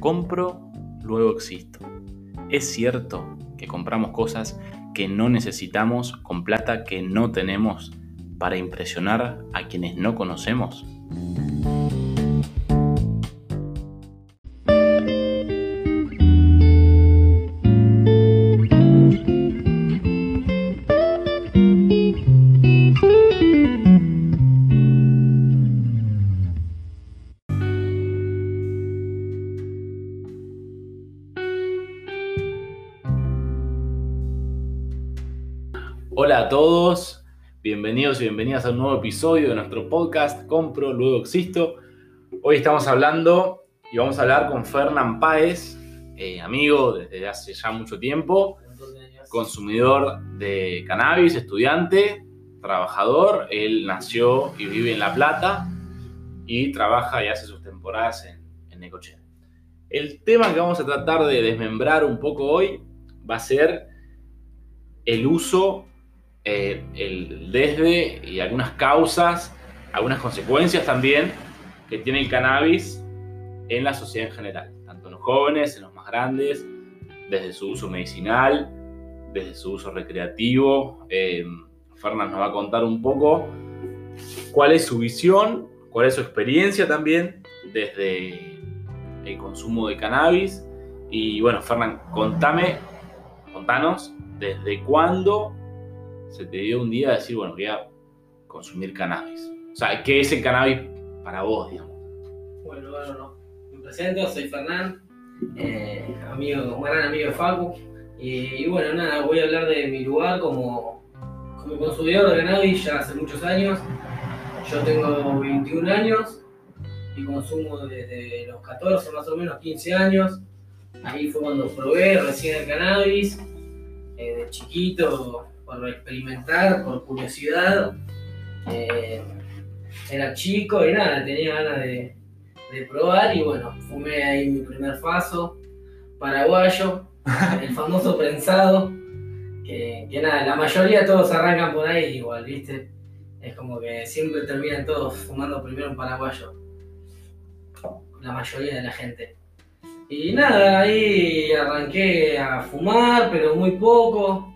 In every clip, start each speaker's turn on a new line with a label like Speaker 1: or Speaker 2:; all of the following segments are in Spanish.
Speaker 1: Compro, luego existo. Es cierto que compramos cosas que no necesitamos con plata que no tenemos para impresionar a quienes no conocemos. Hola a todos, bienvenidos y bienvenidas a un nuevo episodio de nuestro podcast Compro, luego existo. Hoy estamos hablando y vamos a hablar con Fernán Páez, eh, amigo desde hace ya mucho tiempo, consumidor de cannabis, estudiante, trabajador. Él nació y vive en La Plata y trabaja y hace sus temporadas en, en Necochea. El tema que vamos a tratar de desmembrar un poco hoy va a ser el uso eh, el desde y algunas causas, algunas consecuencias también que tiene el cannabis en la sociedad en general, tanto en los jóvenes, en los más grandes, desde su uso medicinal, desde su uso recreativo. Eh, nos va a contar un poco cuál es su visión, cuál es su experiencia también desde el consumo de cannabis. Y bueno, Fernán, contame, contanos desde cuándo se te dio un día a decir, bueno, voy a consumir cannabis? O sea, ¿qué es el cannabis para vos, digamos?
Speaker 2: Bueno, bueno, no. Me presento, soy Fernán, eh, amigo, un gran amigo de Facu. Y, bueno, nada, voy a hablar de mi lugar como, como consumidor de cannabis ya hace muchos años. Yo tengo 21 años y consumo desde los 14 más o menos, 15 años. Ahí fue cuando probé recién el cannabis. Eh, de chiquito por experimentar, por curiosidad. Eh, era chico y nada, tenía ganas de, de, probar y bueno, fumé ahí mi primer paso paraguayo, el famoso prensado, que, que, nada, la mayoría todos arrancan por ahí igual, ¿viste? Es como que siempre terminan todos fumando primero un paraguayo, la mayoría de la gente. Y nada, ahí arranqué a fumar, pero muy poco.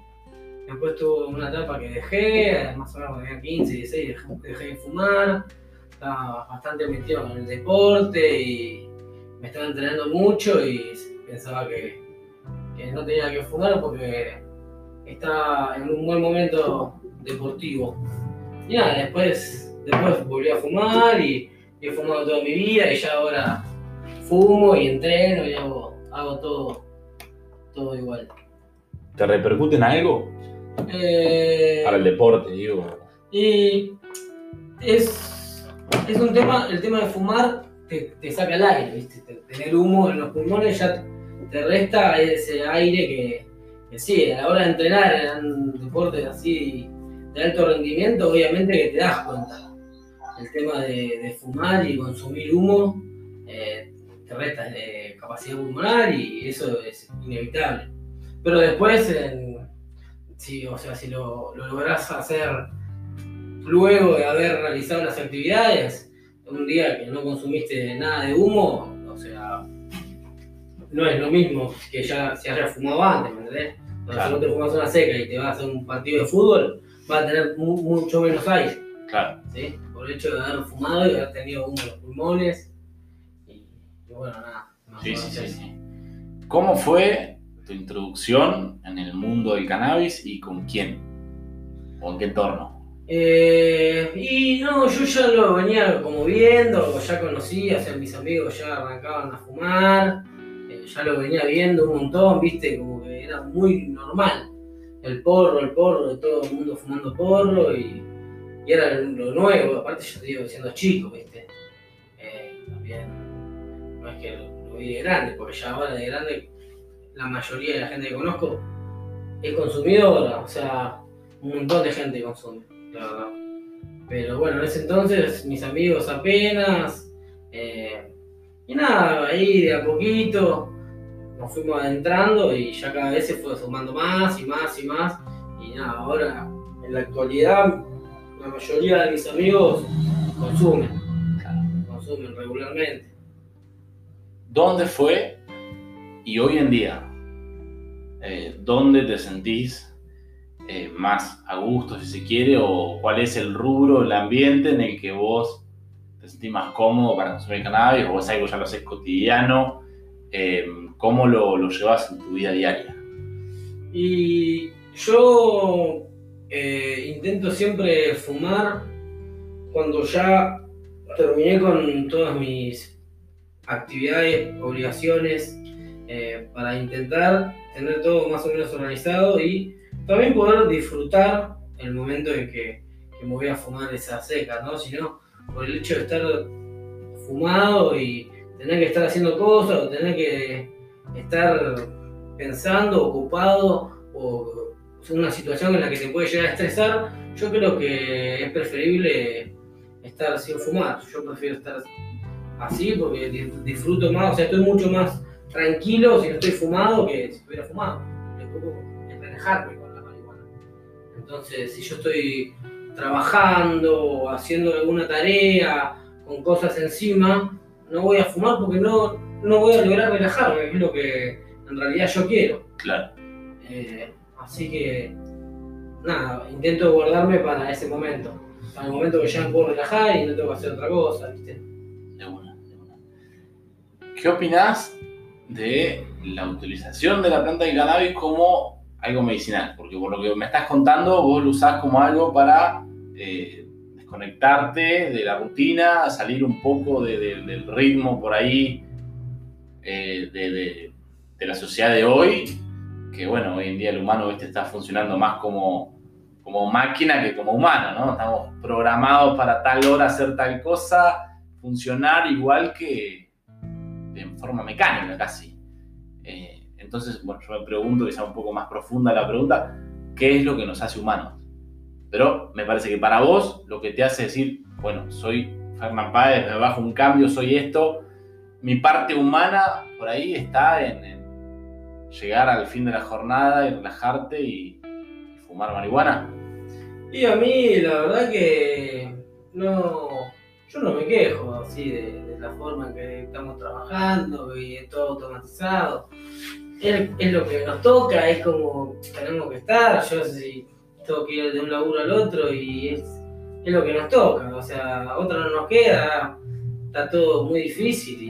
Speaker 2: Después tuve una etapa que dejé, más o menos cuando tenía 15, 16, dejé, de fumar. Estaba bastante metido en el deporte y me estaba entrenando mucho y pensaba que, no tenía que fumar porque estaba en un buen momento deportivo. Y nada, después, después volví a fumar y, y he fumado toda mi vida y ya ahora fumo y entreno y hago, hago todo, todo igual.
Speaker 1: ¿Te repercute en algo?
Speaker 2: Eh,
Speaker 1: Para el deporte, digo.
Speaker 2: Y es, es un tema, el tema de fumar te, te saca el aire, ¿viste? Tener humo en los pulmones ya te resta ese aire que, que sí, a la hora de entrenar en deportes así de alto rendimiento, obviamente que te das cuenta. El tema de, de fumar y consumir humo eh, te resta de capacidad pulmonar y eso es inevitable. Pero después, en, si, o sea, si lo, lo lográs hacer luego de haber realizado las actividades, un día que no consumiste nada de humo, o sea, no es lo mismo que ya se haya fumado antes, ¿me entendés? Claro. Si no te fumas una seca y te vas a hacer un partido de fútbol, vas a tener mu mucho menos aire.
Speaker 1: Claro.
Speaker 2: ¿sí? Por el hecho de haber fumado y haber tenido humo en los pulmones. Y, y bueno, nada.
Speaker 1: Sí, sí, sí, sí. ¿Cómo fue tu introducción en el mundo del cannabis y con quién? ¿O en qué entorno?
Speaker 2: Eh, y no, yo ya lo venía como viendo, ya conocía, o sea, mis amigos ya arrancaban a fumar, eh, ya lo venía viendo un montón, viste, como que era muy normal. El porro, el porro, todo el mundo fumando porro y, era lo nuevo, aparte yo te digo, siendo chico, viste. Eh, también no es que lo, lo vi de grande, porque ya ahora de grande la mayoría de la gente que conozco es consumidora, o sea, un montón de gente consume, la verdad. Pero bueno, en ese entonces mis amigos apenas, eh, y nada, ahí de a poquito nos fuimos adentrando y ya cada vez se fue sumando más y más y más. Y nada, ahora en la actualidad la mayoría de mis amigos consumen, consumen regularmente.
Speaker 1: ¿Dónde fue Y hoy en día, eh, ¿dónde te sentís eh, más a gusto, si se quiere, o cuál es el rubro, el ambiente en el que vos te sentís más cómodo para consumir cannabis, o es algo ya lo haces cotidiano? Eh, ¿Cómo lo, lo llevas en tu vida diaria?
Speaker 2: Y yo intento siempre fumar cuando ya terminé con todas mis actividades, obligaciones, para intentar tener todo más o menos organizado y también poder disfrutar el momento en que, me voy a fumar esa seca, ¿no? Sino por el hecho de estar fumado y tener que estar haciendo cosas o tener que estar pensando, ocupado o una situación en la que te puede llegar a estresar, yo creo que es preferible estar sin fumar. Yo prefiero estar así porque disfruto más, o sea, estoy mucho más tranquilo si no estoy fumado que si estuviera fumado. Es relajarme con la marihuana. Entonces, si yo estoy trabajando o haciendo alguna tarea con cosas encima, no voy a fumar porque no, no voy a lograr relajarme, es lo que en realidad yo quiero.
Speaker 1: Claro.
Speaker 2: Eh, así que, nada, intento guardarme para ese momento. Para el momento que ya me puedo relajar y no tengo que hacer otra cosa, ¿viste?
Speaker 1: De una, de una. ¿Qué opinás de la utilización de la planta de cannabis como algo medicinal? Porque por lo que me estás contando, vos lo usás como algo para eh, desconectarte de la rutina, salir un poco de- de- del ritmo por ahí eh, de, de- la sociedad de hoy, que bueno, hoy en día el humano ¿viste? está funcionando más como, como máquina que como humano, ¿no? Estamos programados para tal hora hacer tal cosa, funcionar igual que en forma mecánica casi. Eh, entonces, bueno, yo me pregunto, quizá un poco más profunda la pregunta, ¿qué es lo que nos hace humanos? Pero me parece que para vos lo que te hace decir, bueno, soy Fernán Páez, me bajo un cambio, soy esto, mi parte humana por ahí está en, llegar al fin de la jornada y relajarte y, y fumar marihuana.
Speaker 2: Y a mí, la verdad que no. Yo no me quejo así de la forma en que estamos trabajando y es todo automatizado. Es, es lo que nos toca, es como tenemos que estar. Yo si tengo que ir de un laburo al otro y es, es lo que nos toca. O sea, otra no nos queda, está todo muy difícil y.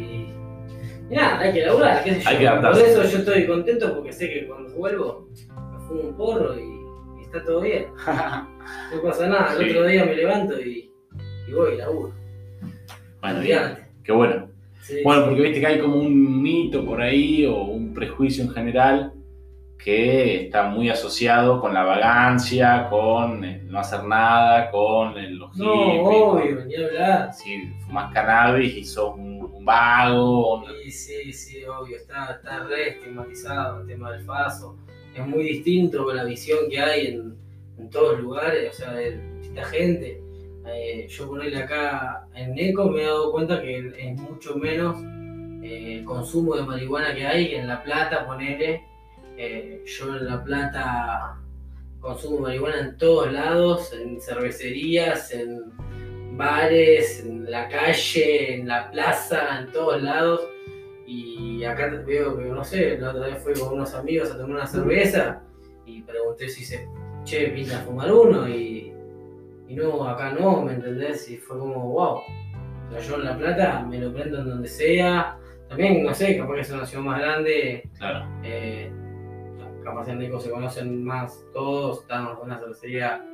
Speaker 2: y nada, hay que laburar, qué sé yo.
Speaker 1: Hay que
Speaker 2: Por eso yo estoy contento porque sé que cuando vuelvo me fumo un porro y, y está todo bien. No pasa nada, el
Speaker 1: Sí.
Speaker 2: otro día me levanto y, y voy y laburo.
Speaker 1: bueno, bien. Qué bueno.
Speaker 2: Sí,
Speaker 1: Bueno, porque viste que hay como un mito por ahí o un prejuicio en general que está muy asociado con la vagancia, con el no hacer nada, con el, los
Speaker 2: No,
Speaker 1: hippies,
Speaker 2: obvio, ni hablar.
Speaker 1: Si fumás cannabis y sos un, un vago, un-
Speaker 2: Sí, sí, sí, obvio, está, está re estigmatizado el tema del paso. Es muy distinto con la visión que hay en, en todos lugares, o sea, de distinta gente. Eh, yo ponerle acá en Neco me he dado cuenta que es mucho menos eh, el consumo de marihuana que hay que en La Plata, ponele. Eh, yo en La Plata consumo marihuana en todos lados, en cervecerías, en bares, en la calle, en la plaza, en todos lados. Y acá veo que, no sé, la otra vez fui con unos amigos a tomar una cerveza y pregunté si se, che, pinta fumar uno y, y no, acá no, ¿me entendés? Y fue como, wow. O sea, yo en La Plata me lo prendo en donde sea. También, no sé, capaz que es una ciudad más grande,
Speaker 1: claro,
Speaker 2: eh, capaz en Nico se conocen más todos, estamos en una cervecería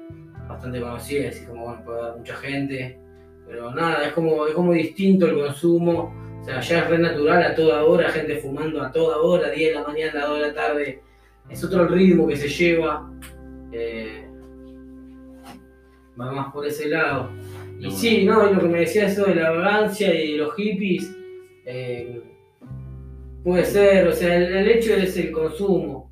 Speaker 2: bastante conocida, así como bueno, puede haber mucha gente, pero nada, es como, es como distinto el consumo, o sea, ya es re natural a toda hora, gente fumando a toda hora, 10 de la mañana, 2 de la tarde, es otro el ritmo que se lleva, eh, va más por ese lado. Y
Speaker 1: una.
Speaker 2: sí, no, y lo que me decía eso de la vagancia y de los hippies, eh, puede ser, o sea, el, el hecho es el consumo.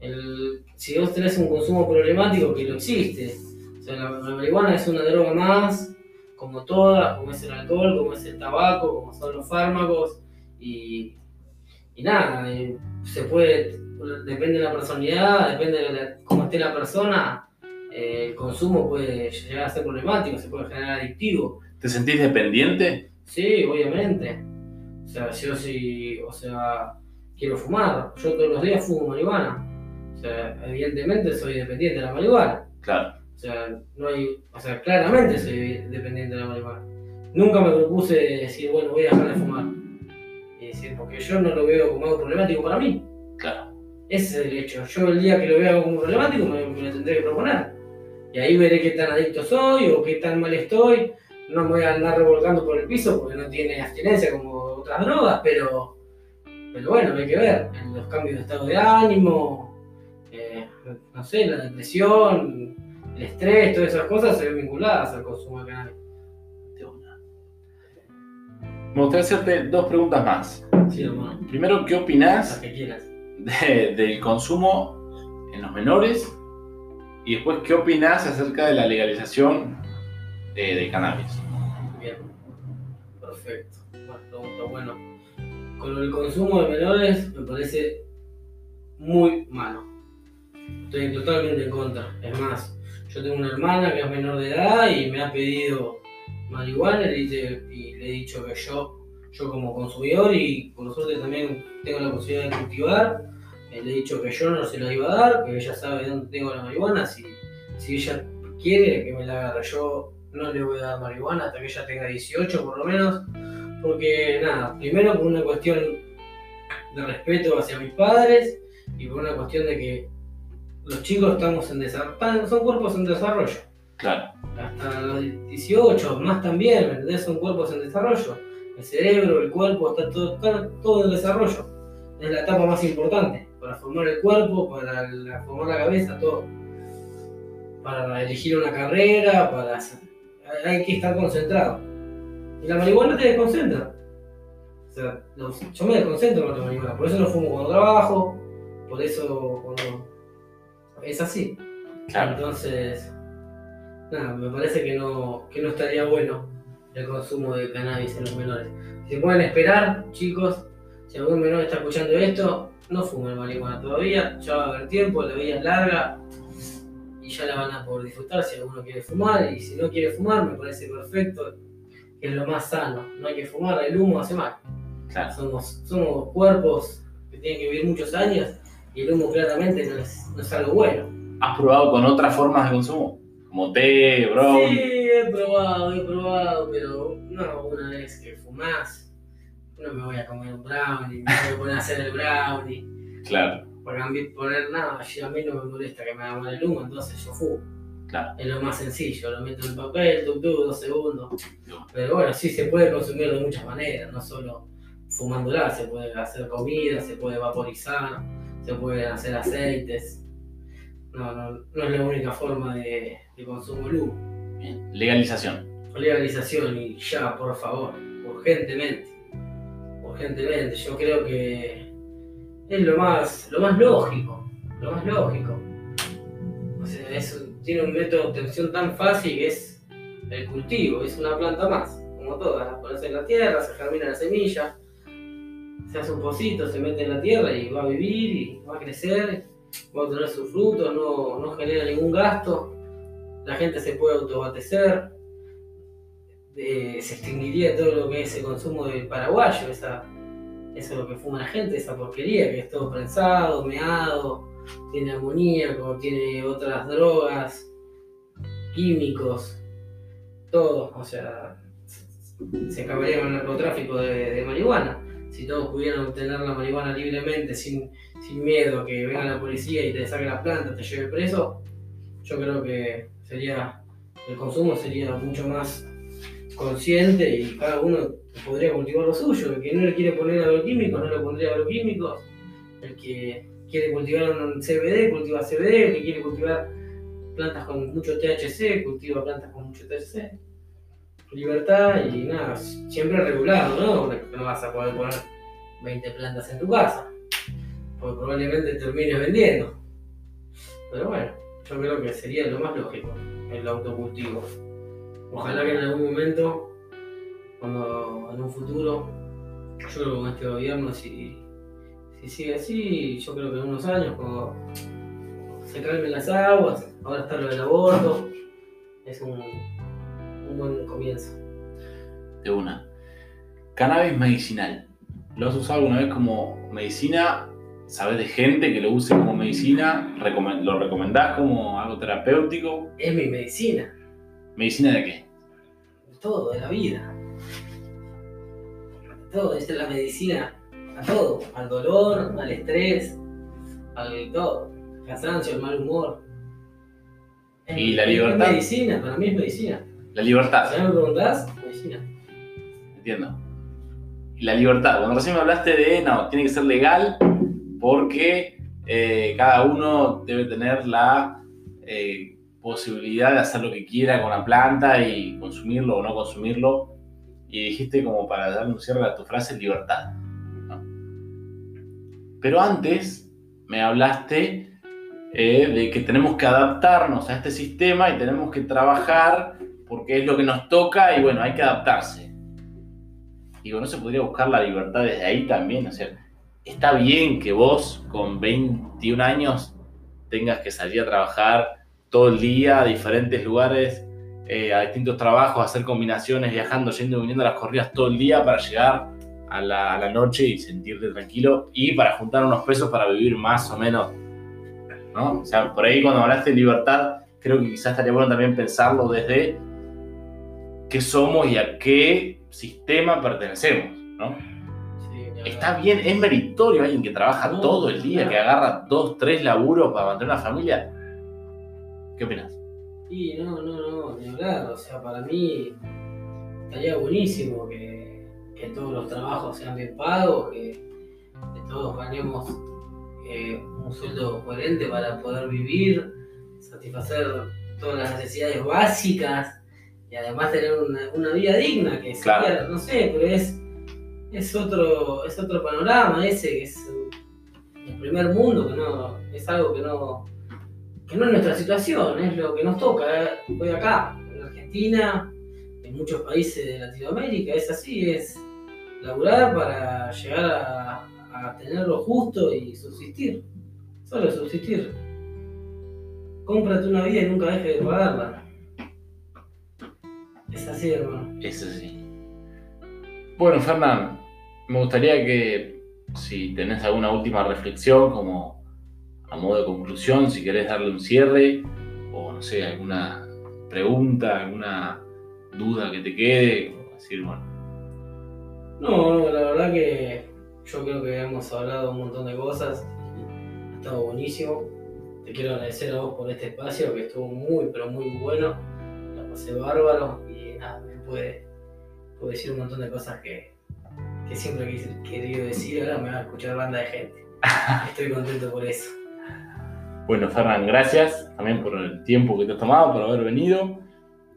Speaker 2: El, si vos tenés un consumo problemático, que lo existe. O sea, la, la marihuana es una droga más, como todas, como es el alcohol, como es el tabaco, como son los fármacos. Y, y nada, eh, se puede, depende de la personalidad, depende de la- cómo esté la persona, el consumo puede llegar a ser problemático, se puede generar adictivo.
Speaker 1: ¿te sentís dependiente?
Speaker 2: Sí, obviamente. O sea, yo sí, o sea, quiero fumar. Yo todos los días fumo marihuana. O sea, evidentemente soy dependiente de la marihuana.
Speaker 1: Claro.
Speaker 2: O sea, no hay, o sea, claramente soy dependiente de la marihuana. Nunca me propuse decir, bueno, voy a dejar de fumar. Y decir, porque yo no lo veo como algo problemático para mí.
Speaker 1: Claro.
Speaker 2: Ese es el hecho. Yo el día que lo vea como problemático me, me lo tendré que proponer. Y ahí veré qué tan adicto soy o qué tan mal estoy. No me voy a andar revolcando por el piso porque no tiene abstinencia como otras drogas, pero, pero bueno, hay que ver. Los cambios de estado de ánimo, eh, no sé, la depresión, el estrés, todas esas cosas se ven vinculadas al consumo de cannabis.
Speaker 1: Me gustaría hacerte dos preguntas más.
Speaker 2: Sí.
Speaker 1: Primero, ¿qué opinás
Speaker 2: que quieras.
Speaker 1: de- del consumo en los menores? Y después, ¿qué opinás acerca de la legalización de, cannabis?
Speaker 2: Bien. Perfecto. Buena pregunta. Bueno, con el consumo de menores me parece muy malo. Estoy totalmente en contra. Es más, yo tengo una hermana que es menor de edad y me ha pedido marihuana y le, y le he dicho que yo, yo como consumidor y por suerte también tengo la posibilidad de cultivar, le he dicho que yo no se la iba a dar, que ella sabe dónde tengo la marihuana, si, si ella quiere que me la agarre. Yo no le voy a dar marihuana hasta que ella tenga 18 por lo menos, porque nada, primero por una cuestión de respeto hacia mis padres y por una cuestión de que los chicos estamos en desarrollo, son cuerpos en desarrollo,
Speaker 1: Claro,
Speaker 2: hasta los 18, más también, ¿me entendés? Son cuerpos en desarrollo. El cerebro, el cuerpo, está todo, está todo en desarrollo. Es la etapa más importante para formar el cuerpo, para la- formar la cabeza, todo. Para elegir una carrera, para hacer- hay que estar concentrado. Y la marihuana te desconcentra. O sea, los- yo me desconcentro con la marihuana, por eso no fumo cuando trabajo, por eso cuando... Es así.
Speaker 1: claro.
Speaker 2: Entonces, nada, me parece que no, que no estaría bueno el consumo de cannabis en los menores. Si pueden esperar, chicos, si algún menor está escuchando esto, no fumen marihuana todavía, ya va a haber tiempo, la vida es larga y ya la van a poder disfrutar si alguno quiere fumar y si no quiere fumar me parece perfecto, que es lo más sano, no hay que fumar, el humo hace mal.
Speaker 1: claro.
Speaker 2: Somos, somos cuerpos que tienen que vivir muchos años y el humo claramente no es, no es algo bueno.
Speaker 1: ¿Has probado con otras formas de consumo? Como té, brown.
Speaker 2: Sí, he probado, he probado, pero no, una vez que fumás, no me voy a comer un brownie, me voy a poner a hacer el brownie.
Speaker 1: Claro,
Speaker 2: Para cambiar- poner nada, yo- a mí no me molesta que me haga mal el humo, entonces yo fumo.
Speaker 1: claro.
Speaker 2: Es lo más sencillo, lo meto en el papel, tuk tuk, dos segundos.
Speaker 1: No.
Speaker 2: Pero bueno, sí se puede consumir de muchas maneras, no solo fumándola, se puede hacer comida, se puede vaporizar, se pueden hacer aceites. No, no, no es la única forma de, de consumo del humo.
Speaker 1: Bien. Legalización.
Speaker 2: legalización y ya, por favor, urgentemente. Urgentemente, yo creo que es lo más, lo más lógico, lo más lógico. O sea, es- tiene un método de obtención tan fácil que es el cultivo, es una planta más, como todas, la pones en la tierra, se germina la semilla, se hace un pocito, se mete en la tierra y va a vivir y va a crecer, va a obtener sus frutos, no, no genera ningún gasto, la gente se puede autoabastecer, eh, se extinguiría todo lo que es el consumo del paraguayo, esa, eso es lo que fuma la gente, esa porquería, que es todo prensado, meado, tiene amoníaco, tiene otras drogas, químicos, todo, o sea, se acabaría con el narcotráfico de, de marihuana. Si todos pudieran obtener la marihuana libremente, sin, sin miedo a que venga la policía y te saque la planta, te lleve preso, yo creo que sería el consumo sería mucho más consciente y cada uno podría cultivar lo suyo. El que no le quiere poner agroquímicos, no le pondría agroquímicos. El que quiere cultivar un CBD, cultiva CBD. El que quiere cultivar plantas con mucho THC, cultiva plantas con mucho THC. Libertad y nada, siempre regulado, ¿no? No vas a poder poner 20 plantas en tu casa. Porque probablemente termines vendiendo. Pero bueno, yo creo que sería lo más lógico, el autocultivo. Ojalá que en algún momento, cuando en un futuro, yo creo que con este gobierno, si, si sigue así, yo creo que en unos años, cuando se calmen las aguas, ahora está lo del aborto, es un, un buen comienzo.
Speaker 1: De una. Cannabis medicinal. ¿Lo has usado alguna vez como medicina? ¿Sabes de gente que lo use como medicina? ¿Lo recomendás como algo terapéutico?
Speaker 2: Es mi medicina,
Speaker 1: ¿Medicina de qué?
Speaker 2: todo, de la vida. Todo, esta es la medicina a todo, al dolor, al estrés, al todo, cansancio, al mal humor. Es-
Speaker 1: ¿Y la
Speaker 2: es
Speaker 1: libertad?
Speaker 2: medicina, para mí es medicina.
Speaker 1: La libertad.
Speaker 2: Si me preguntás, medicina.
Speaker 1: Entiendo. Y la libertad. Cuando recién me hablaste de, no, tiene que ser legal porque eh, cada uno debe tener la eh, posibilidad de hacer lo que quiera con la planta y consumirlo o no consumirlo. Y dijiste como para darle un cierre a tu frase, libertad. ¿no? Pero antes me hablaste eh, de que tenemos que adaptarnos a este sistema y tenemos que trabajar porque es lo que nos toca y bueno, hay que adaptarse. Digo, ¿no se podría buscar la libertad desde ahí también? O sea, está bien que vos con 21 años tengas que salir a trabajar todo el día a diferentes lugares, eh, a distintos trabajos, hacer combinaciones, viajando, yendo y viniendo a las corridas todo el día para llegar a la, a la noche y sentirte tranquilo y para juntar unos pesos para vivir más o menos. ¿no? O sea, por ahí cuando hablaste de libertad, creo que quizás estaría bueno también pensarlo desde qué somos y a qué sistema pertenecemos, ¿no?
Speaker 2: Sí.
Speaker 1: Está bien, es meritorio alguien que trabaja
Speaker 2: No,
Speaker 1: todo el día,
Speaker 2: claro.
Speaker 1: que agarra dos, tres laburos para mantener una familia. ¿Qué opinas?
Speaker 2: Y no, no, no, ni hablar. O sea, para mí estaría buenísimo que, que todos los trabajos sean bien pagos, que, que todos ganemos eh, un sueldo coherente para poder vivir, satisfacer todas las necesidades básicas y además tener una, una vida digna, que sería,
Speaker 1: Claro.
Speaker 2: no sé, pero es, es, otro, es otro panorama ese, que es el primer mundo, que no, es algo que no, que no es nuestra situación, es lo que nos toca hoy acá, en Argentina, en muchos países de Latinoamérica, es así, es laburar para llegar a, a tener lo justo y subsistir, solo subsistir. Cómprate una vida y nunca dejes de pagarla. Es así, hermano.
Speaker 1: Eso sí. Bueno, Fernán, me gustaría que si tenés alguna última reflexión, como a modo de conclusión, si querés darle un cierre, o no sé, alguna pregunta, alguna duda que te quede, o decir, bueno,
Speaker 2: No, la verdad que yo creo que hemos hablado un montón de cosas ha estado buenísimo. Te quiero agradecer a vos por este espacio que estuvo muy, pero muy bueno. La pasé bárbaro y nada, me puede, puedo decir un montón de cosas que, que siempre he querido decir. Ahora me va a escuchar banda de gente. Estoy contento por eso.
Speaker 1: Bueno, Ferran, gracias también por el tiempo que te has tomado, por haber venido.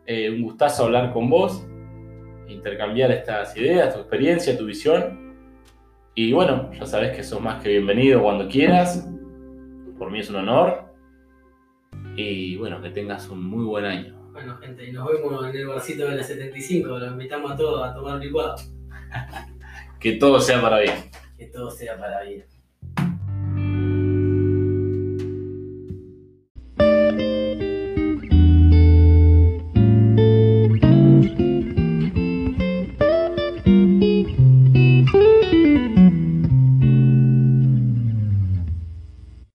Speaker 1: Eh, un gustazo hablar con vos, intercambiar estas ideas, tu experiencia, tu visión. Y bueno, ya sabes que sos más que bienvenido cuando quieras. Por mí es un honor. Y bueno, que tengas un muy buen año.
Speaker 2: Bueno, gente, y nos vemos en el barcito de la 75. Los invitamos a todos a tomar licuado.
Speaker 1: Que todo sea para bien.
Speaker 2: Que todo sea para bien.